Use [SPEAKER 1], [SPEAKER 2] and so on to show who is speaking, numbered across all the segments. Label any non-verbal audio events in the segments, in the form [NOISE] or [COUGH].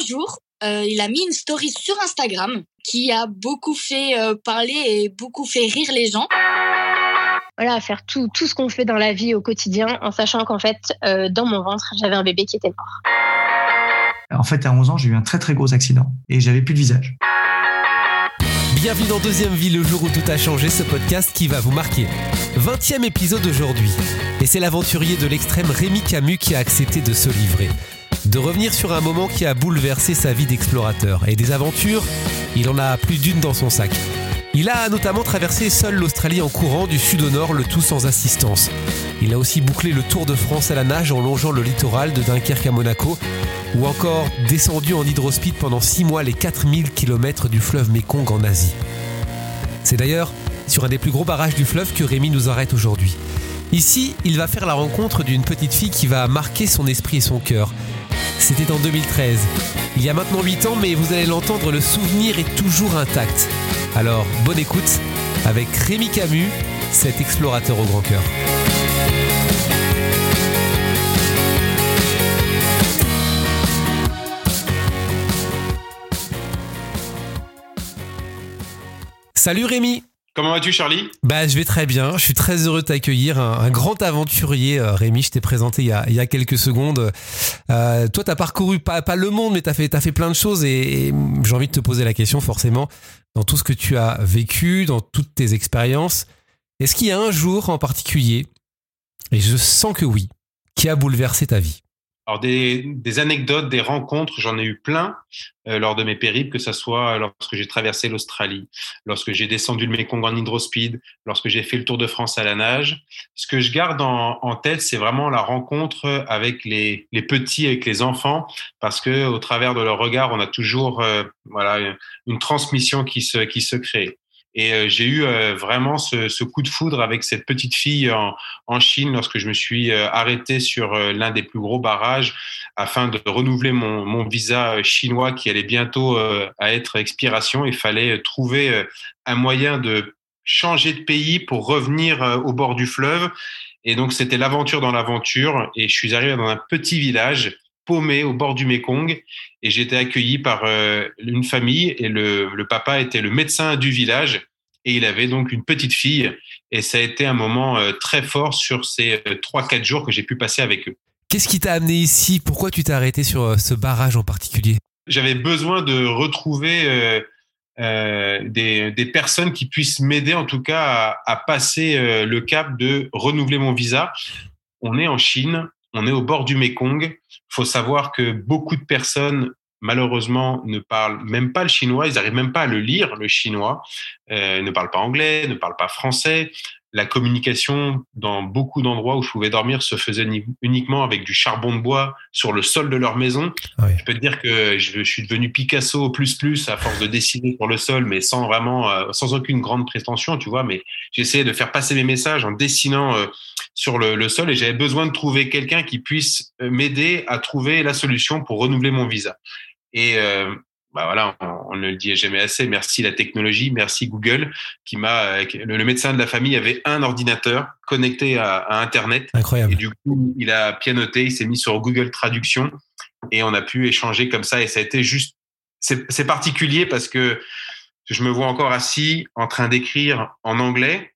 [SPEAKER 1] un jour, il a mis une story sur Instagram qui a beaucoup fait parler et beaucoup fait rire les gens
[SPEAKER 2] voilà, à faire tout, tout ce qu'on fait dans la vie au quotidien en sachant qu'en fait, euh, dans mon ventre, j'avais un bébé qui était mort.
[SPEAKER 3] En fait, à 11 ans, j'ai eu un très très gros accident et j'avais plus de visage.
[SPEAKER 4] Bienvenue dans Deuxième Vie, le jour où tout a changé, ce podcast qui va vous marquer. 20e épisode aujourd'hui. Et c'est l'aventurier de l'extrême Rémi Camus qui a accepté de se livrer. De revenir sur un moment qui a bouleversé sa vie d'explorateur. Et des aventures, il en a plus d'une dans son sac. Il a notamment traversé seul l'Australie en courant du sud au nord, le tout sans assistance. Il a aussi bouclé le Tour de France à la nage en longeant le littoral de Dunkerque à Monaco, ou encore descendu en hydrospeed pendant 6 mois les 4000 km du fleuve Mekong en Asie. C'est d'ailleurs sur un des plus gros barrages du fleuve que Rémi nous arrête aujourd'hui. Ici, il va faire la rencontre d'une petite fille qui va marquer son esprit et son cœur. C'était en 2013. Il y a maintenant 8 ans, mais vous allez l'entendre, le souvenir est toujours intact. Alors, bonne écoute avec Rémi Camus, cet explorateur au grand cœur. Salut Rémi
[SPEAKER 5] Comment vas-tu, Charlie?
[SPEAKER 4] Bah, je vais très bien. Je suis très heureux de t'accueillir. Un, grand aventurier, euh, Rémi. Je t'ai présenté il y, a, quelques secondes. Euh, toi, t'as parcouru pas, le monde, mais t'as fait, as fait plein de choses. Et, j'ai envie de te poser la question, forcément, dans tout ce que tu as vécu, dans toutes tes expériences, est-ce qu'il y a un jour en particulier, et je sens que oui, qui a bouleversé ta vie?
[SPEAKER 5] Alors des, anecdotes, des rencontres, j'en ai eu plein euh, lors de mes périples, que ce soit lorsque j'ai traversé l'Australie, lorsque j'ai descendu le Mekong en hydrospeed, lorsque j'ai fait le Tour de France à la nage. Ce que je garde en, tête, c'est vraiment la rencontre avec les, petits, avec les enfants, parce que au travers de leur regard, on a toujours euh, voilà une transmission qui se qui se crée. Et euh, j'ai eu euh, vraiment ce, ce, coup de foudre avec cette petite fille en, en Chine lorsque je me suis euh, arrêté sur l'un des plus gros barrages afin de renouveler mon, mon visa chinois qui allait bientôt à être expiration. Il fallait trouver un moyen de changer de pays pour revenir au bord du fleuve. Et donc c'était l'aventure dans l'aventure. Et je suis arrivé dans un petit village paumé au bord du Mékong et j'étais accueilli par euh, une famille et le, le, papa était le médecin du village et il avait donc une petite fille et ça a été un moment euh, très fort sur ces euh, trois quatre jours que j'ai pu passer avec eux.
[SPEAKER 4] Qu'est-ce qui t'a amené ici? Pourquoi tu t'es arrêté sur ce barrage en particulier?
[SPEAKER 5] J'avais besoin de retrouver euh, des, des, personnes qui puissent m'aider en tout cas à, à passer le cap de renouveler mon visa. On est en Chine, on est au bord du Mékong. Il faut savoir que beaucoup de personnes malheureusement ne parlent même pas le chinois, ils n'arrivent même pas à le lire le chinois, euh, ne parlent pas anglais, ne parlent pas français la communication dans beaucoup d'endroits où je pouvais dormir se faisait uniquement avec du charbon de bois sur le sol de leur maison. Ah je peux te dire que je, suis devenu Picasso plus plus à force de dessiner sur le sol, mais sans vraiment, euh, sans aucune grande prétention, tu vois. Mais j'essayais de faire passer mes messages en dessinant euh, sur le, le, sol et j'avais besoin de trouver quelqu'un qui puisse euh, m'aider à trouver la solution pour renouveler mon visa. Et bah voilà, on, ne le dit jamais assez. Merci la technologie, merci Google, qui m'a. Le, médecin de la famille avait un ordinateur connecté à, Internet.
[SPEAKER 4] Incroyable.
[SPEAKER 5] Et du coup, il a pianoté, il s'est mis sur Google Traduction et on a pu échanger comme ça. Et ça a été juste. C'est particulier parce que je me vois encore assis en train d'écrire en anglais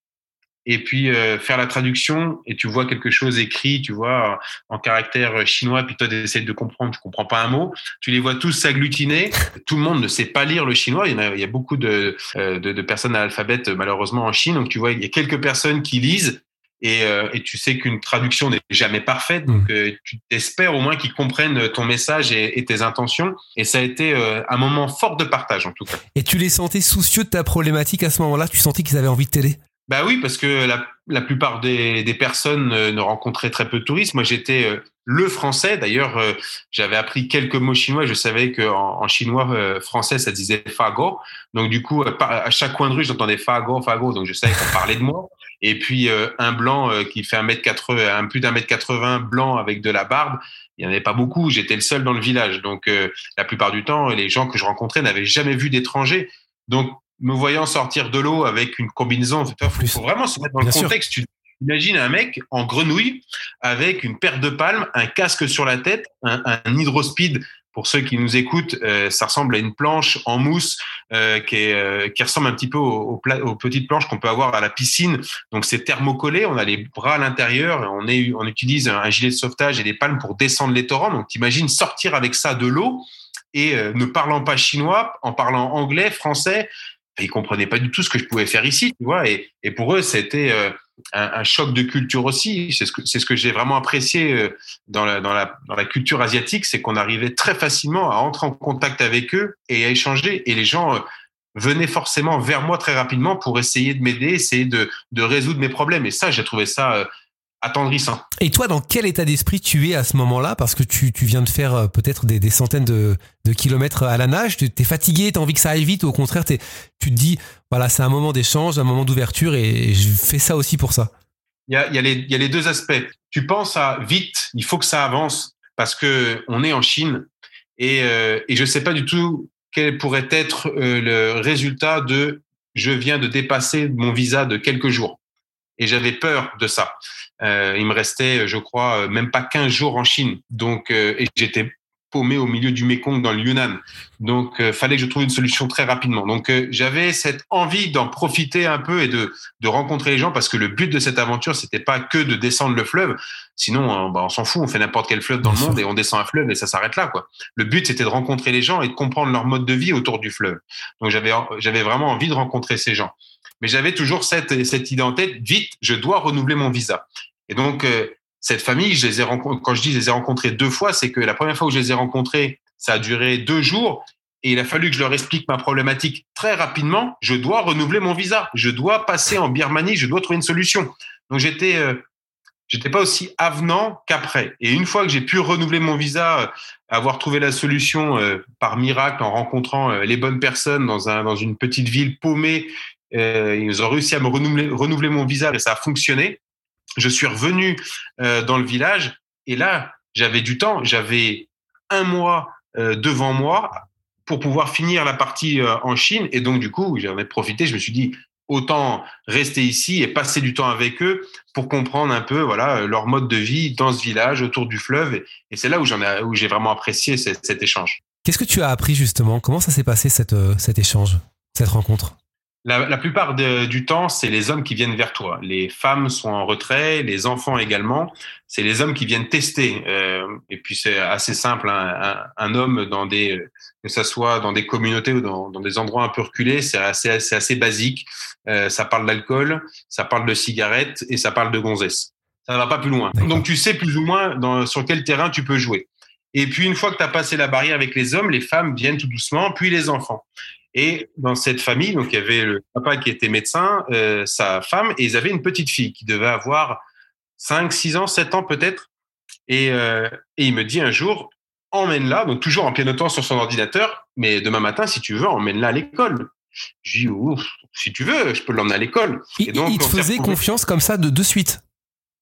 [SPEAKER 5] et puis euh, faire la traduction et tu vois quelque chose écrit, tu vois, en caractère chinois, puis toi tu essaies de comprendre, tu comprends pas un mot, tu les vois tous s'agglutiner, [LAUGHS] tout le monde ne sait pas lire le chinois, il y, a, il y a beaucoup de, euh, de, de personnes à l'alphabet malheureusement en Chine, donc tu vois, il y a quelques personnes qui lisent et, euh, et, tu sais qu'une traduction n'est jamais parfaite, donc mmh. tu espères au moins qu'ils comprennent ton message et, et, tes intentions. Et ça a été un moment fort de partage en tout cas.
[SPEAKER 4] Et tu les sentais soucieux de ta problématique à ce moment-là? Tu sentais qu'ils avaient envie de t'aider?
[SPEAKER 5] Bah oui, parce que la, la plupart des, des personnes euh, ne rencontraient très peu de touristes. Moi, j'étais euh, le français. D'ailleurs, euh, j'avais appris quelques mots chinois. Je savais qu'en en chinois français, ça disait fago. Donc, du coup, à chaque coin de rue, j'entendais fago, fago. Donc, je savais qu'on parlait de moi. Et puis, un blanc qui fait un mètre 80, un plus d'un mètre 80 blanc avec de la barbe. Il n'y en avait pas beaucoup. J'étais le seul dans le village. Donc, la plupart du temps, les gens que je rencontrais n'avaient jamais vu d'étrangers. Donc, me voyant sortir de l'eau avec une combinaison, il faut, vraiment se mettre dans le contexte. Tu, Imagine un mec en grenouille avec une paire de palmes, un casque sur la tête, un, un hydrospeed pour ceux qui nous écoutent, euh, ça ressemble à une planche en mousse euh, qui, est, euh, qui ressemble un petit peu aux, aux, petites planches qu'on peut avoir à la piscine. Donc c'est thermocollé, on a les bras à l'intérieur, on, est, on utilise un gilet de sauvetage et des palmes pour descendre les torrents. Donc imagine sortir avec ça de l'eau et ne parlant pas chinois, en parlant anglais, français, ils comprenaient pas du tout ce que je pouvais faire ici, tu vois. Et, pour eux, c'était un, un, choc de culture aussi. C'est ce que, c'est ce que j'ai vraiment apprécié euh, dans la, dans la, dans la culture asiatique, c'est qu'on arrivait très facilement à entrer en contact avec eux et à échanger. Et les gens euh, venaient forcément vers moi très rapidement pour essayer de m'aider, essayer de, de résoudre mes problèmes. Et ça, j'ai trouvé ça euh, attendrissant.
[SPEAKER 4] Et toi, dans quel état d'esprit tu es à ce moment-là? Parce que tu, tu viens de faire peut-être des, des centaines de, de, kilomètres à la nage, tu es fatigué, tu as envie que ça aille vite, ou au contraire, tu te dis, voilà, c'est un moment d'échange, un moment d'ouverture, et je fais ça aussi pour ça.
[SPEAKER 5] Il y a, il y, a les, il y a les deux aspects. Tu penses à vite, il faut que ça avance, parce que on est en Chine, et, euh, et je sais pas du tout quel pourrait être euh, le résultat de je viens de dépasser mon visa de quelques jours. Et j'avais peur de ça. Euh, il me restait, je crois, même pas 15 jours en Chine. Donc, euh, et j'étais paumé au milieu du Mekong dans le Yunnan. Donc, euh, fallait que je trouve une solution très rapidement. Donc, euh, j'avais cette envie d'en profiter un peu et de, de rencontrer les gens parce que le but de cette aventure, c'était pas que de descendre le fleuve. Sinon, bah, on s'en fout, on fait n'importe quel fleuve dans le monde et on descend un fleuve et ça s'arrête là, quoi. Le but, c'était de rencontrer les gens et de comprendre leur mode de vie autour du fleuve. Donc, j'avais, j'avais vraiment envie de rencontrer ces gens. Mais j'avais toujours cette, cette idée en tête, vite, je dois renouveler mon visa. Et donc, euh, cette famille, je les ai quand je dis je les ai rencontrés deux fois, c'est que la première fois où je les ai rencontrés, ça a duré deux jours. Et il a fallu que je leur explique ma problématique très rapidement. Je dois renouveler mon visa. Je dois passer en Birmanie. Je dois trouver une solution. Donc j'étais, euh, j'étais pas aussi avenant qu'après. Et une fois que j'ai pu renouveler mon visa, euh, avoir trouvé la solution euh, par miracle en rencontrant les bonnes personnes dans un dans une petite ville paumée, euh, ils ont réussi à me renouveler, mon visa et ça a fonctionné. Je suis revenu euh, dans le village. Et là, j'avais du temps, j'avais un mois euh, devant moi pour pouvoir finir la partie en Chine. Et donc, du coup, j'en ai profité, je me suis dit, autant rester ici et passer du temps avec eux pour comprendre un peu voilà leur mode de vie dans ce village autour du fleuve. Et, et c'est là où j'en ai où j'ai vraiment apprécié cet, cet échange.
[SPEAKER 4] Qu'est-ce que tu as appris justement? Comment ça s'est passé cette, cet échange, cette rencontre?
[SPEAKER 5] La, la, plupart de, du temps, c'est les hommes qui viennent vers toi. Les femmes sont en retrait, les enfants également. C'est les hommes qui viennent tester. Euh, et puis c'est assez simple. Hein. Un, un, homme dans des, que ça soit dans des communautés ou dans, dans des endroits un peu reculés, c'est assez, assez basique. Euh, ça parle d'alcool, ça parle de cigarettes et ça parle de gonzesse. Ça ne va pas plus loin. Donc tu sais plus ou moins dans, sur quel terrain tu peux jouer. Et puis une fois que tu as passé la barrière avec les hommes, les femmes viennent tout doucement, puis les enfants. Et dans cette famille, donc il y avait le papa qui était médecin, euh, sa femme, et ils avaient une petite fille qui devait avoir 5, 6 ans, 7 ans peut-être. Et, euh, et il me dit un jour, emmène-la, donc toujours en pianotant sur son ordinateur, mais demain matin, si tu veux, emmène-la à l'école. Je dis, si tu veux, je peux l'emmener à l'école.
[SPEAKER 4] Et donc, il te faisait confiance comme ça de, de suite.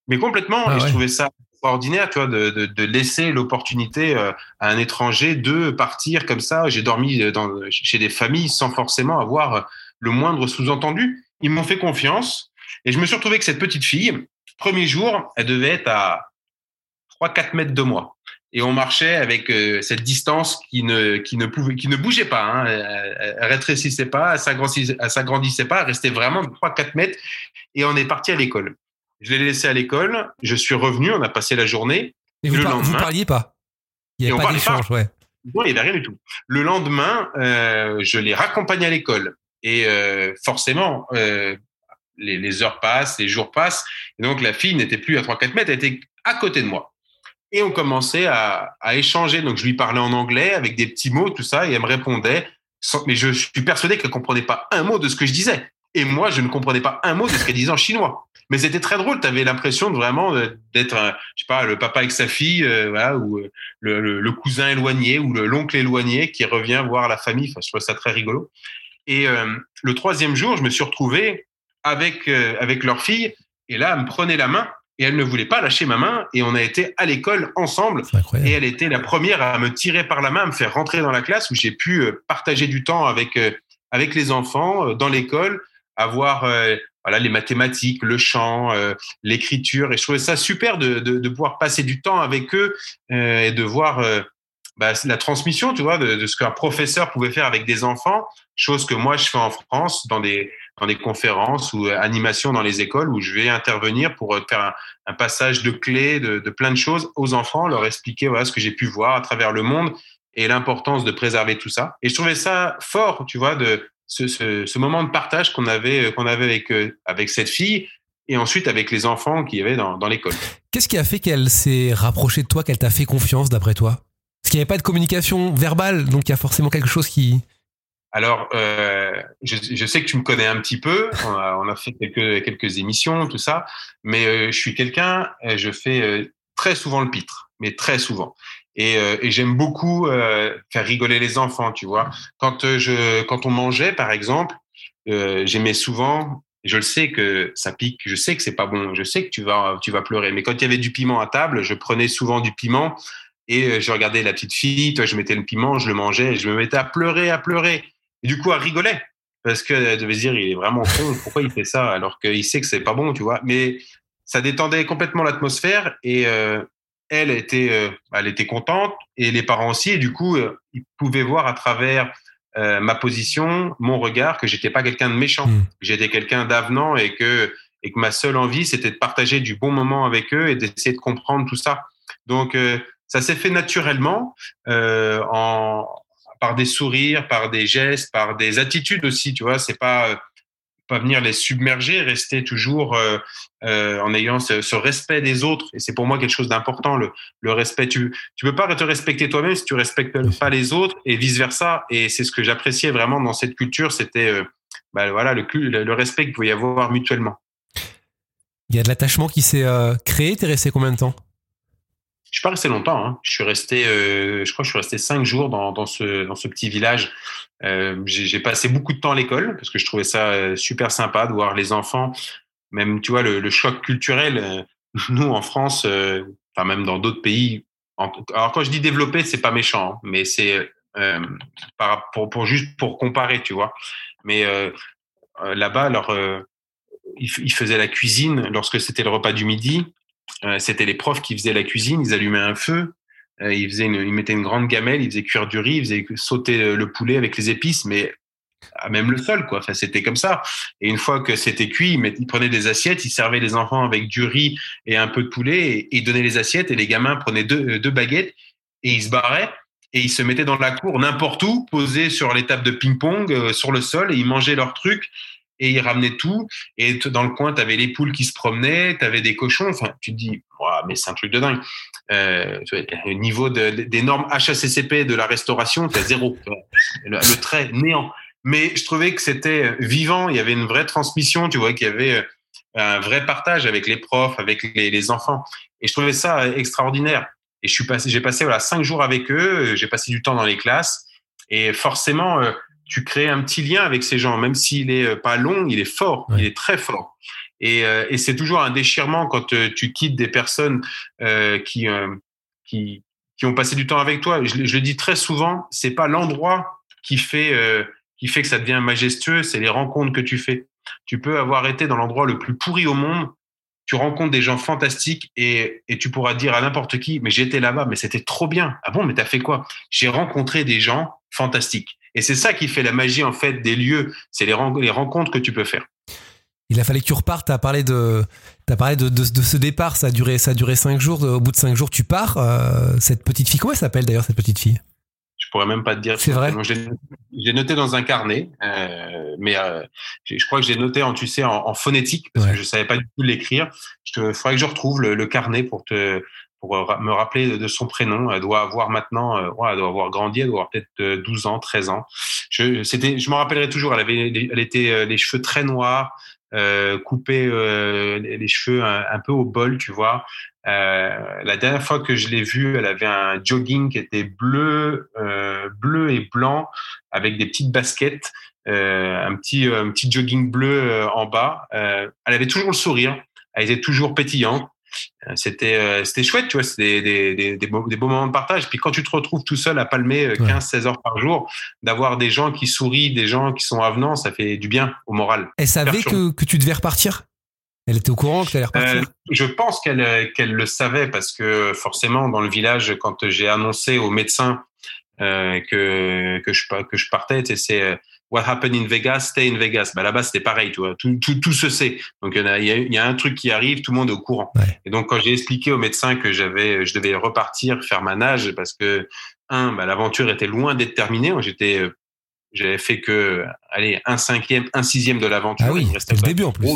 [SPEAKER 5] Mais complètement, ah, et ouais. je trouvais ça extraordinaire, tu vois, de, de, laisser l'opportunité euh, à un étranger de partir comme ça. J'ai dormi chez des familles sans forcément avoir le moindre sous-entendu. Ils m'ont fait confiance et je me suis retrouvé avec cette petite fille. Premier jour, elle devait être à 3-4 mètres de moi. Et on marchait avec euh, cette distance qui ne, qui ne pouvait, qui ne bougeait pas. Hein. Elle, rétrécissait pas, elle s'agrandissait, pas, elle restait vraiment de 3-4 mètres. Et on est parti à l'école. Je l'ai laissé à l'école. Je suis revenu. On a passé la journée.
[SPEAKER 4] Et vous, par, lendemain, vous parliez pas? Il n'y avait pas d'échange, ouais.
[SPEAKER 5] Non, il n'y avait rien du tout. Le lendemain, euh, je l'ai raccompagné à l'école. Et euh, forcément, euh, les, les, heures passent, les jours passent. Et donc, la fille n'était plus à 3-4 mètres, elle était à côté de moi. Et on commençait à, à, échanger. Donc, je lui parlais en anglais avec des petits mots, tout ça, et elle me répondait. Sans, mais je suis persuadé qu'elle comprenait pas un mot de ce que je disais. Et moi, je ne comprenais pas un mot de ce qu'elle disait en chinois. Mais c'était très drôle. Tu avais l'impression de vraiment d'être, je sais pas, le papa avec sa fille, euh, voilà, ou euh, le, le, le, cousin éloigné ou l'oncle éloigné qui revient voir la famille. Enfin, je trouve ça très rigolo. Et euh, le troisième jour, je me suis retrouvé avec euh, avec leur fille. Et là, elle me prenait la main et elle ne voulait pas lâcher ma main. Et on a été à l'école ensemble. Et elle était la première à me tirer par la main, à me faire rentrer dans la classe où j'ai pu partager du temps avec avec les enfants dans l'école avoir euh, voilà les mathématiques, le chant, l'écriture. Et je trouvais ça super de, de, de, pouvoir passer du temps avec eux et de voir bah, la transmission, tu vois, de, de ce qu'un professeur pouvait faire avec des enfants, chose que moi je fais en France dans des dans des conférences ou animations dans les écoles où je vais intervenir pour faire un, un passage de clés de, de, plein de choses aux enfants, leur expliquer voilà ce que j'ai pu voir à travers le monde et l'importance de préserver tout ça. Et je trouvais ça fort, tu vois, de ce, ce, ce moment de partage qu'on avait qu'on avait avec avec cette fille et ensuite avec les enfants qu'il y avait dans, dans l'école.
[SPEAKER 4] Qu'est-ce qui a fait qu'elle s'est rapprochée de toi, qu'elle t'a fait confiance d'après toi? Parce qu'il n'y avait pas de communication verbale, donc il y a forcément quelque chose qui...
[SPEAKER 5] Alors, euh, je, je, sais que tu me connais un petit peu. On a, on a fait quelques, quelques émissions, tout ça. Mais euh, je suis quelqu'un, je fais euh, très souvent le pitre, mais très souvent. Et, euh, et j'aime beaucoup euh, faire rigoler les enfants, tu vois. Quand je, quand on mangeait, par exemple, j'aimais souvent je le sais que ça pique, je sais que c'est pas bon, je sais que tu vas, tu vas pleurer. Mais quand il y avait du piment à table, je prenais souvent du piment et je regardais la petite fille, toi, je mettais le piment, je le mangeais et je me mettais à pleurer, à pleurer. Et du coup, elle rigolait parce qu'elle devait se dire, il est vraiment con, pourquoi il fait ça alors qu'il sait que c'est pas bon, tu vois. Mais ça détendait complètement l'atmosphère et euh, elle était, euh, elle était contente et les parents aussi. Et du coup, euh, ils pouvaient voir à travers euh, ma position, mon regard, que j'étais pas quelqu'un de méchant, mmh. j'étais quelqu'un d'avenant et que et que ma seule envie c'était de partager du bon moment avec eux et d'essayer de comprendre tout ça. Donc ça s'est fait naturellement en par des sourires, par des gestes, par des attitudes aussi, tu vois. C'est pas pas venir les submerger, rester toujours euh, euh, en ayant ce, ce, respect des autres. Et c'est pour moi quelque chose d'important, le, le, respect. Tu tu peux pas te respecter toi-même si tu respectes pas les autres et vice versa. Et c'est ce que j'appréciais vraiment dans cette culture, c'était euh, bah, voilà le, le respect qu'il pouvait y avoir mutuellement.
[SPEAKER 4] Il y a de l'attachement qui s'est créé. T'es resté combien de temps?
[SPEAKER 5] Je suis pas resté longtemps. Hein. Je suis resté, euh, je crois que je suis resté cinq jours dans, dans ce dans ce petit village. Euh, j'ai passé beaucoup de temps à l'école parce que je trouvais ça euh, super sympa de voir les enfants. Même tu vois le, le choc culturel. Euh, [LAUGHS] nous en France, euh, enfin même dans d'autres pays. Alors quand je dis développé, c'est pas méchant, hein, mais c'est par pour pour juste pour comparer, tu vois. Mais là-bas, alors ils, faisaient la cuisine lorsque c'était le repas du midi euh, c'était les profs qui faisaient la cuisine, ils allumaient un feu, euh, ils, faisaient ils mettaient une grande gamelle, ils faisaient cuire du riz, ils faisaient sauter le poulet avec les épices, mais même le sol, quoi. Enfin, c'était comme ça. Et une fois que c'était cuit, ils, prenaient des assiettes, ils servaient les enfants avec du riz et un peu de poulet, et, ils donnaient les assiettes, et les gamins prenaient deux, baguettes, et ils se barraient, et ils se mettaient dans la cour n'importe où, posés sur les tables de ping-pong, euh, sur le sol, et ils mangeaient leurs trucs, et ils ramenaient tout. Et dans le coin, tu avais les poules qui se promenaient, tu avais des cochons. Enfin, tu te dis, mais c'est un truc de dingue. Euh, au niveau de, des normes HACCP de la restauration, tu as zéro. Le, trait néant. Mais je trouvais que c'était vivant, il y avait une vraie transmission, tu vois, qu'il y avait euh, un vrai partage avec les profs, avec les, enfants. Et je trouvais ça extraordinaire. Et je passé, j'ai passé voilà cinq jours avec eux, j'ai passé du temps dans les classes, et forcément, euh, tu crées un petit lien avec ces gens, même s'il est euh, pas long, il est fort, ouais. il est très fort. Et, euh, et c'est toujours un déchirement quand euh, tu quittes des personnes euh, qui, euh, qui, qui ont passé du temps avec toi. Je, je le dis très souvent, c'est pas l'endroit qui fait qui fait que ça devient majestueux, c'est les rencontres que tu fais. Tu peux avoir été dans l'endroit le plus pourri au monde, tu rencontres des gens fantastiques et, et tu pourras dire à n'importe qui, mais j'étais là-bas, mais c'était trop bien. Ah bon, mais t'as fait quoi? J'ai rencontré des gens fantastiques. Et c'est ça qui fait la magie en fait des lieux, c'est les, les rencontres que tu peux faire.
[SPEAKER 4] Il a fallu que tu repartes. Tu as parlé de, as parlé de, de, de, ce départ. Ça a duré, ça a duré cinq jours. Au bout de cinq jours, tu pars. Euh, cette petite fille, comment elle s'appelle d'ailleurs cette petite fille?
[SPEAKER 5] Je pourrais même pas te dire.
[SPEAKER 4] C'est vrai.
[SPEAKER 5] J'ai noté dans un carnet, euh, mais euh, je crois que j'ai noté en, tu sais, en, en phonétique parce ouais. que je savais pas du tout l'écrire. Il faudrait que je retrouve le, le, carnet pour te pour me rappeler de son prénom. Elle doit avoir maintenant, euh, ouais, elle doit avoir grandi, elle doit avoir peut-être 12 ans, 13 ans. Je, c'était, je me rappellerai toujours. Elle avait, elle était les cheveux très noirs, euh, couper euh, les cheveux un, peu au bol, tu vois. Euh, la dernière fois que je l'ai vue, elle avait un jogging qui était bleu, euh, bleu et blanc avec des petites baskets, euh, un petit, un petit jogging bleu en bas. elle avait toujours le sourire, elle était toujours pétillante. Euh, c'était euh, c'était chouette, tu vois, c'était des, des, des, beaux, des, beaux, moments de partage. Puis quand tu te retrouves tout seul à palmer 15-16 euh, heures par jour, d'avoir des gens qui sourient, des gens qui sont avenants, ça fait du bien au moral.
[SPEAKER 4] Elle savait que, que tu devais repartir? Elle était au courant que tu allais repartir? euh,
[SPEAKER 5] Je pense qu'elle qu'elle le savait parce que forcément, dans le village, quand j'ai annoncé aux médecins euh, que, que, je, que je partais, c'est What happened in Vegas, stay in Vegas. Bah, Là-bas, c'était pareil, tu vois. Tout, tout, tout se sait. Donc, il y, a, il y, a, un truc qui arrive, tout le monde est au courant. Et donc, quand j'ai expliqué aux médecins que j'avais, je devais repartir faire ma nage parce que, un, bah, l'aventure était loin d'être terminée. J'étais, j'avais fait que, allez, un cinquième, un sixième de l'aventure.
[SPEAKER 4] Ah oui, c'était le début en plus.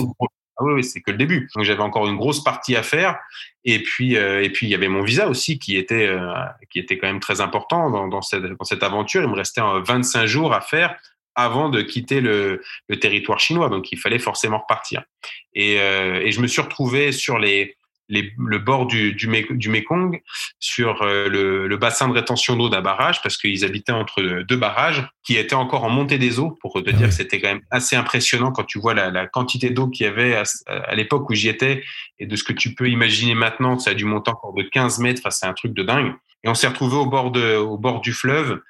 [SPEAKER 5] Ah oui, c'est que le début. Donc j'avais encore une grosse partie à faire. Et puis, euh, et puis il y avait mon visa aussi qui était, euh, qui était quand même très important dans, dans, cette, dans cette aventure. Il me restait 25 euh, jours à faire avant de quitter le, le territoire chinois. Donc il fallait forcément repartir. Et, euh, et je me suis retrouvé sur les, les, le bord du, du, du Mekong sur euh, le, le, bassin de rétention d'eau d'un barrage parce qu'ils habitaient entre deux barrages qui étaient encore en montée des eaux pour te dire que c'était quand même assez impressionnant quand tu vois la, la quantité d'eau qu'il y avait à, à l'époque où j'y étais et de ce que tu peux imaginer maintenant que ça a dû monter encore de 15 mètres enfin c'est un truc de dingue et on s'est retrouvé au bord de, au bord du fleuve,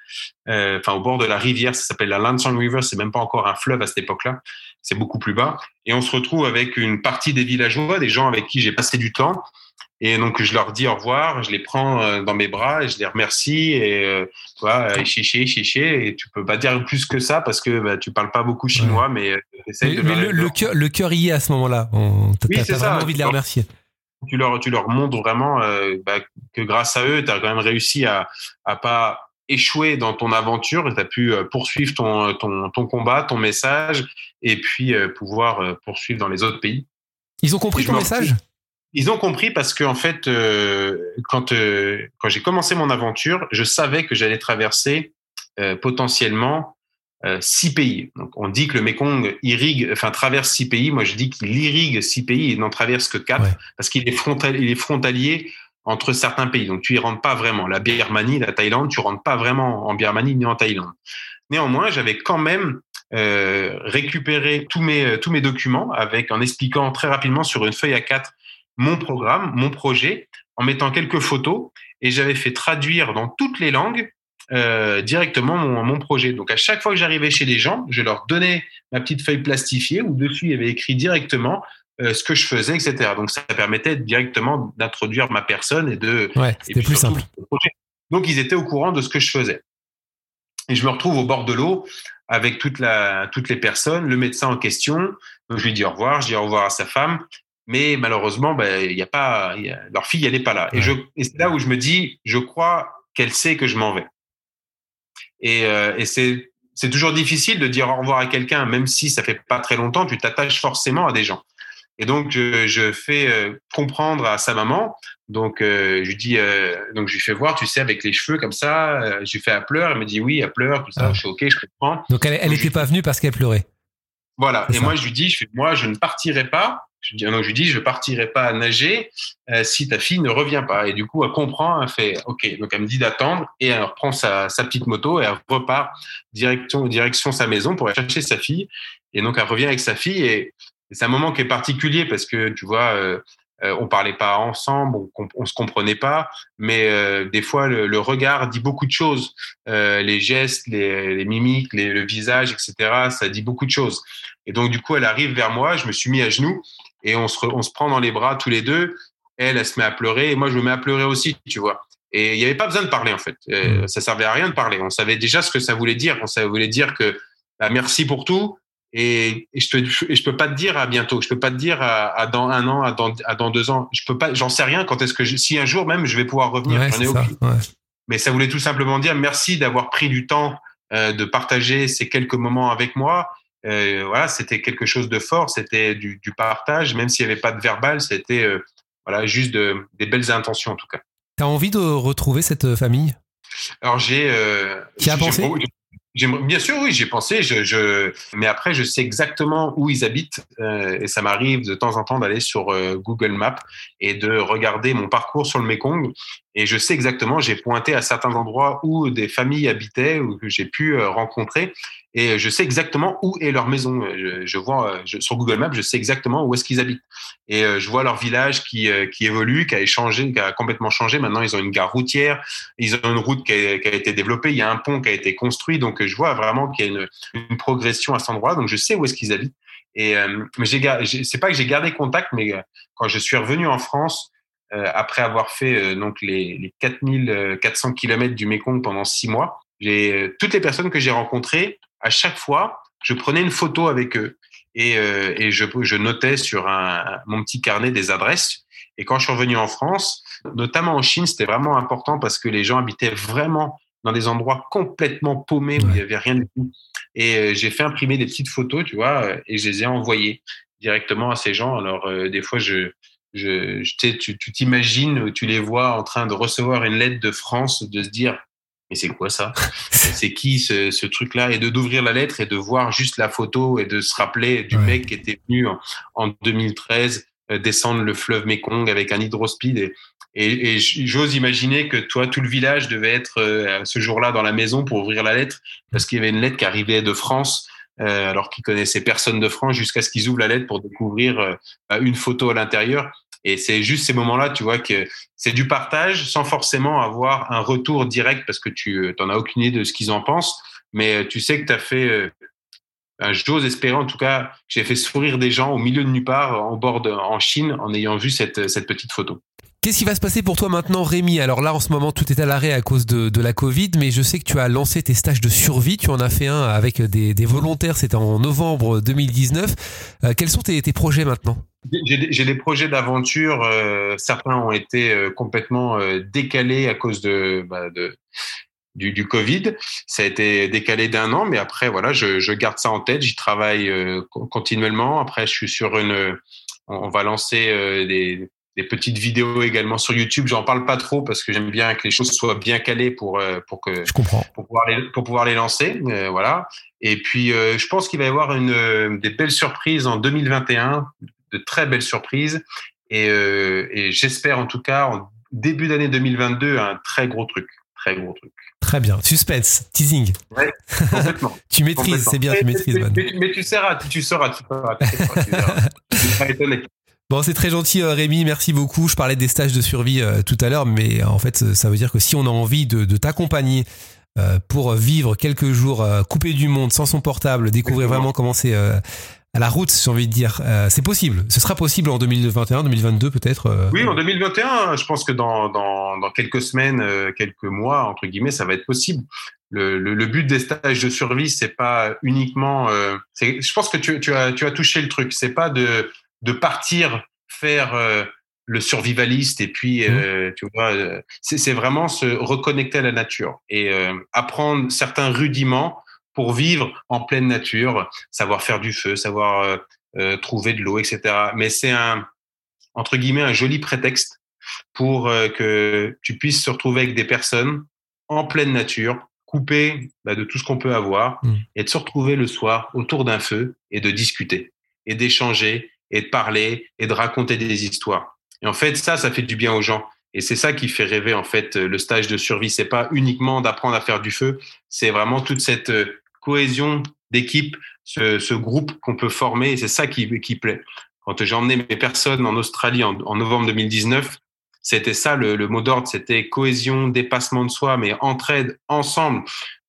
[SPEAKER 5] euh, enfin au bord de la rivière. Ça s'appelle la Lansang River. C'est même pas encore un fleuve à cette époque-là. C'est beaucoup plus bas. Et on se retrouve avec une partie des villageois, des gens avec qui j'ai passé du temps. Et donc je leur dis au revoir, je les prends euh, dans mes bras et je les remercie et euh, euh, chiché chiché et tu peux pas dire plus que ça parce que bah, tu parles pas beaucoup chinois mais euh,
[SPEAKER 4] essaye de le, le, cœur le cœur y est à ce moment-là. On oui, t'as vraiment envie de les remercier
[SPEAKER 5] tu leur, tu leur montres vraiment euh, bah, que grâce à eux, tu as quand même réussi à, à pas échouer dans ton aventure, tu as pu euh, poursuivre ton, ton, ton, combat, ton message, et puis euh, pouvoir euh, poursuivre dans les autres pays.
[SPEAKER 4] Ils ont compris ton message?
[SPEAKER 5] Ils ont compris parce que en fait, euh, quand, quand j'ai commencé mon aventure, je savais que j'allais traverser potentiellement euh, six pays. Donc, on dit que le Mekong irrigue, enfin traverse six pays. Moi, je dis qu'il irrigue six pays et n'en traverse que quatre parce qu'il est, frontalier, il est frontalier entre certains pays. Donc, tu y rentres pas vraiment. La Birmanie, la Thaïlande, tu rentres pas vraiment en Birmanie ni en Thaïlande. Néanmoins, j'avais quand même euh, récupéré tous mes tous mes documents avec en expliquant très rapidement sur une feuille à quatre mon programme, mon projet, en mettant quelques photos et j'avais fait traduire dans toutes les langues euh, directement mon, mon, projet. Donc à chaque fois que j'arrivais chez les gens, je leur donnais ma petite feuille plastifiée où dessus il y avait écrit directement euh, ce que je faisais, etc. Donc ça permettait directement d'introduire ma personne et de.
[SPEAKER 4] Ouais, c'était plus simple.
[SPEAKER 5] Donc ils étaient au courant de ce que je faisais. Et je me retrouve au bord de l'eau avec toute la, toutes les personnes, le médecin en question. Donc je lui dis au revoir, je dis au revoir à sa femme. Mais malheureusement, ben, il y a pas, y a, leur fille, elle n'est pas là. Ouais. Et, je, et c'est là où je me dis, je crois qu'elle sait que je m'en vais. Et, euh, et c'est c'est toujours difficile de dire au revoir à quelqu'un, même si ça fait pas très longtemps, tu t'attaches forcément à des gens. Et donc je, je fais euh, comprendre à sa maman. Donc euh, je lui dis, euh, donc je lui fais voir, tu sais, avec les cheveux comme ça. Euh, je lui fais à pleurer. Elle me dit oui, elle pleure, tout ça. Ah. Je suis ok, je comprends.
[SPEAKER 4] Donc elle, elle était pas venue parce qu'elle pleurait.
[SPEAKER 5] Voilà. Et ça. moi je lui dis, je fais, moi je ne partirai pas je, donc je lui dis, je partirai pas à nager euh, si ta fille ne revient pas. Et du coup, elle comprend, elle fait, ok. Donc elle me dit d'attendre et elle reprend sa, petite moto et elle repart direction direction sa maison pour aller chercher sa fille. Et donc elle revient avec sa fille et, c'est un moment qui est particulier parce que tu vois. Euh, euh, on parlait pas ensemble, on, on se comprenait pas, mais euh, des fois le, regard dit beaucoup de choses, euh, les gestes, les, mimiques, le visage, etc. Ça dit beaucoup de choses. Et donc du coup, elle arrive vers moi, je me suis mis à genoux et on se, on se prend dans les bras tous les deux. Elle, elle se met à pleurer et moi, je me mets à pleurer aussi, tu vois. Et il n'y avait pas besoin de parler, en fait. Euh, ça servait à rien de parler. On savait déjà ce que ça voulait dire. On savait, voulait dire que bah, merci pour tout. Et, et je je peux pas te dire à bientôt. Je peux pas te dire à, à dans un an, à dans, à dans deux ans. Je peux pas, j'en sais rien quand est-ce que je, si un jour même je vais pouvoir revenir.
[SPEAKER 4] Ouais,
[SPEAKER 5] J'en ai
[SPEAKER 4] ça, ouais.
[SPEAKER 5] Mais ça voulait tout simplement dire merci d'avoir pris du temps euh, de partager ces quelques moments avec moi euh, voilà, c'était quelque chose de fort, c'était du, du, partage, même s'il n'y avait pas de verbal, c'était euh, voilà, juste de, des belles intentions en tout cas.
[SPEAKER 4] Tu as envie de retrouver cette euh, famille?
[SPEAKER 5] Alors j'ai. Euh,
[SPEAKER 4] Qui a pensé?
[SPEAKER 5] Bien sûr, oui, j'ai pensé. Je, je, mais après, je sais exactement où ils habitent euh, et ça m'arrive de temps en temps d'aller sur euh, Google Maps et de regarder mon parcours sur le Mekong. Et je sais exactement, j'ai pointé à certains endroits où des familles habitaient ou que j'ai pu euh, rencontrer. Et je sais exactement où est leur maison. Je, vois euh, sur Google Maps, je sais exactement où est-ce qu'ils habitent. Et euh, je vois leur village qui, qui évolue, qui a changé, qui a complètement changé. Maintenant, ils ont une gare routière, ils ont une route qui a, été développée, il y a un pont qui a été construit. Donc, je vois vraiment qu'il y a une, progression à cet endroit. Donc, je sais où est-ce qu'ils habitent. Et j'ai, c'est pas que j'ai gardé contact, mais quand je suis revenu en France, euh, après avoir fait euh, donc les, les 4400 km du Mékong pendant six mois, euh, toutes les personnes que j'ai rencontrées, à chaque fois, je prenais une photo avec eux et, et je, je, notais sur un, mon petit carnet des adresses. Et quand je suis revenu en France, notamment en Chine, c'était vraiment important parce que les gens habitaient vraiment dans des endroits complètement paumés où il n'y avait rien du tout. Et j'ai fait imprimer des petites photos, tu vois, et je les ai envoyées directement à ces gens. Alors, des fois, je, je, tu t'imagines, tu les vois en train de recevoir une lettre de France, de se dire mais c'est quoi ça? [LAUGHS] C'est qui ce, truc-là? Et de d'ouvrir la lettre et de voir juste la photo et de se rappeler du mec qui était venu en, 2013 euh, descendre le fleuve Mekong avec un hydrospeed. Et, et, j'ose imaginer que toi, tout le village devait être euh, ce jour-là dans la maison pour ouvrir la lettre parce qu'il y avait une lettre qui arrivait de France euh, alors qu'ils connaissaient personne de France jusqu'à ce qu'ils ouvrent la lettre pour découvrir euh, bah, une photo à l'intérieur. Et c'est juste ces moments-là, tu vois, que c'est du partage sans forcément avoir un retour direct parce que tu n'en euh, as aucune idée de ce qu'ils en pensent. Mais tu sais que tu as fait, j'ose espérer en tout cas, j'ai fait sourire des gens au milieu de nulle part en bord en Chine en ayant vu cette petite photo.
[SPEAKER 4] Qu'est-ce qui va se passer pour toi maintenant, Rémi? Alors là, en ce moment, tout est à l'arrêt à cause de, la Covid, mais je sais que tu as lancé tes stages de survie. Tu en as fait un avec des, volontaires, c'était en novembre 2019. Euh, quels sont tes, projets maintenant?
[SPEAKER 5] J'ai des projets d'aventure. Euh, certains ont été euh, complètement décalés à cause de, bah, du, Covid. Ça a été décalé d'un an, mais après, voilà, je garde ça en tête. J'y travaille continuellement. Après, je suis sur une. On va lancer des, des petites vidéos également sur YouTube. J'en parle pas trop parce que j'aime bien que les choses soient bien calées pour euh, pour que
[SPEAKER 4] je comprends
[SPEAKER 5] pour pouvoir les pour pouvoir les lancer. Euh, voilà. Et puis euh, je pense qu'il va y avoir une des belles surprises en 2021, de très belles surprises. Et, et j'espère en tout cas en début d'année 2022 un très gros truc, très gros truc.
[SPEAKER 4] Très bien. Suspense, teasing.
[SPEAKER 5] Ouais, complètement. [LAUGHS]
[SPEAKER 4] tu maîtrises, c'est bien, tu maîtrises.
[SPEAKER 5] Mais, tu seras, tu, tu sauras, tu sauras. [LAUGHS] Tu seras étonné.
[SPEAKER 4] Bon, c'est très gentil, euh, Rémi. Merci beaucoup. Je parlais des stages de survie euh, tout à l'heure, mais en fait, ça veut dire que si on a envie de, t'accompagner euh, pour vivre quelques jours coupé du monde, sans son portable, découvrir vraiment comment c'est à la route, j'ai envie de dire, c'est possible. Ce sera possible en 2021, 2022 peut-être.
[SPEAKER 5] Oui, en 2021, je pense que dans, dans, dans quelques semaines, quelques mois, entre guillemets, ça va être possible. Le, le, le, but des stages de survie, c'est pas uniquement. Euh, je pense que tu, tu, as, tu as touché le truc. C'est pas de de partir faire euh, le survivaliste et puis mmh. euh, tu vois euh, c'est vraiment se reconnecter à la nature et apprendre certains rudiments pour vivre en pleine nature savoir faire du feu savoir trouver de l'eau etc mais c'est un entre guillemets un joli prétexte pour que tu puisses se retrouver avec des personnes en pleine nature coupées bah, de tout ce qu'on peut avoir mmh. et de se retrouver le soir autour d'un feu et de discuter et d'échanger et de parler et de raconter des histoires. Et en fait, ça, ça fait du bien aux gens. Et c'est ça qui fait rêver, en fait, le stage de survie. C'est pas uniquement d'apprendre à faire du feu, c'est vraiment toute cette euh, cohésion d'équipe, ce, groupe qu'on peut former, c'est ça qui, qui plaît. Quand j'ai emmené mes personnes en Australie en, en novembre 2019, c'était ça le, le mot d'ordre, c'était cohésion, dépassement de soi, mais entraide, ensemble.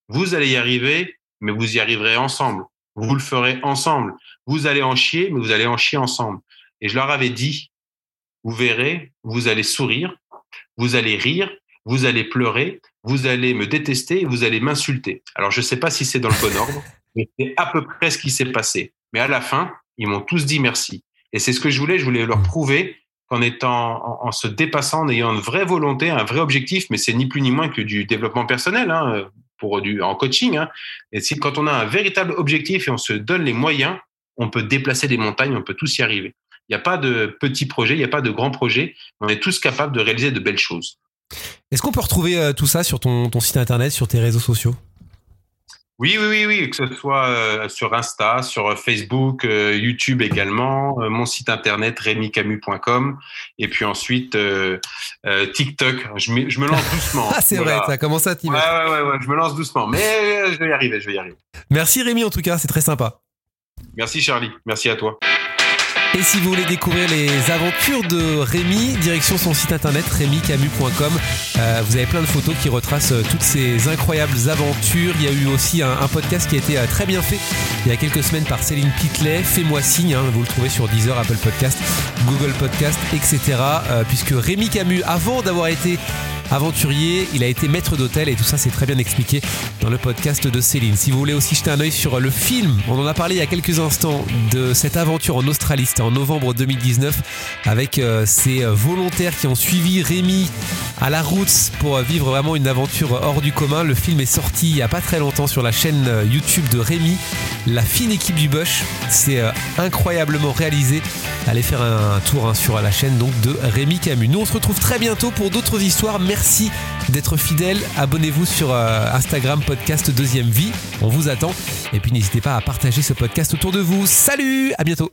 [SPEAKER 5] Vous allez y arriver, mais vous y arriverez ensemble. Vous le ferez ensemble. Vous allez en chier, mais vous allez en chier ensemble. Et je leur avais dit, vous verrez, vous allez sourire, vous allez rire, vous allez pleurer, vous allez me détester, vous allez m'insulter. Alors je ne sais pas si c'est dans le bon [LAUGHS] ordre, mais c'est à peu près ce qui s'est passé. Mais à la fin, ils m'ont tous dit merci. Et c'est ce que je voulais, je voulais leur prouver qu'en étant, en, se dépassant, en ayant une vraie volonté, un vrai objectif, mais c'est ni plus ni moins que du développement personnel, hein, pour du, en coaching. Hein. Et si quand on a un véritable objectif et on se donne les moyens, on peut déplacer des montagnes, on peut tous y arriver. Il n'y a pas de petits projets, il n'y a pas de grands projets. On est tous capables de réaliser de belles choses.
[SPEAKER 4] Est-ce qu'on peut retrouver euh, tout ça sur ton, site internet, sur tes réseaux sociaux?
[SPEAKER 5] Oui, oui, oui, oui, que ce soit euh, sur Insta, sur Facebook, euh, YouTube également, euh, mon site internet rémicamu.com et puis ensuite TikTok. Je me, je me lance doucement. [LAUGHS]
[SPEAKER 4] ah, c'est vrai, ça commence à t'y
[SPEAKER 5] ouais, ouais, ouais, ouais, je me lance doucement, mais je vais y arriver, je vais y arriver.
[SPEAKER 4] Merci Rémi en tout cas, c'est très sympa.
[SPEAKER 5] Merci Charlie, merci à toi.
[SPEAKER 4] Et si vous voulez découvrir les aventures de Rémi, direction son site internet rémicamu.com. Euh, vous avez plein de photos qui retracent euh, toutes ces incroyables aventures. Il y a eu aussi un, podcast qui a été euh, très bien fait il y a quelques semaines par Céline Pitlet. Fais-moi signe, hein. vous le trouvez sur Deezer, Apple Podcast, Google Podcast, etc. puisque Rémi Camus, avant d'avoir été aventurier, il a été maître d'hôtel et tout ça c'est très bien expliqué dans le podcast de Céline. Si vous voulez aussi jeter un oeil sur le film, on en a parlé il y a quelques instants de cette aventure en Australie, c'était en novembre 2019 avec euh, ces volontaires qui ont suivi Rémi à la route pour vivre vraiment une aventure hors du commun. Le film est sorti il n'y a pas très longtemps sur la chaîne euh, YouTube de Rémi, la fine équipe du Bush. C'est euh, incroyablement réalisé. Allez faire un tour hein, sur la chaîne donc de Rémi Camus. Nous on se retrouve très bientôt pour d'autres histoires. Merci d'être fidèle. Abonnez-vous sur euh, Instagram podcast Deuxième Vie. On vous attend. Et puis n'hésitez pas à partager ce podcast autour de vous. Salut, à bientôt.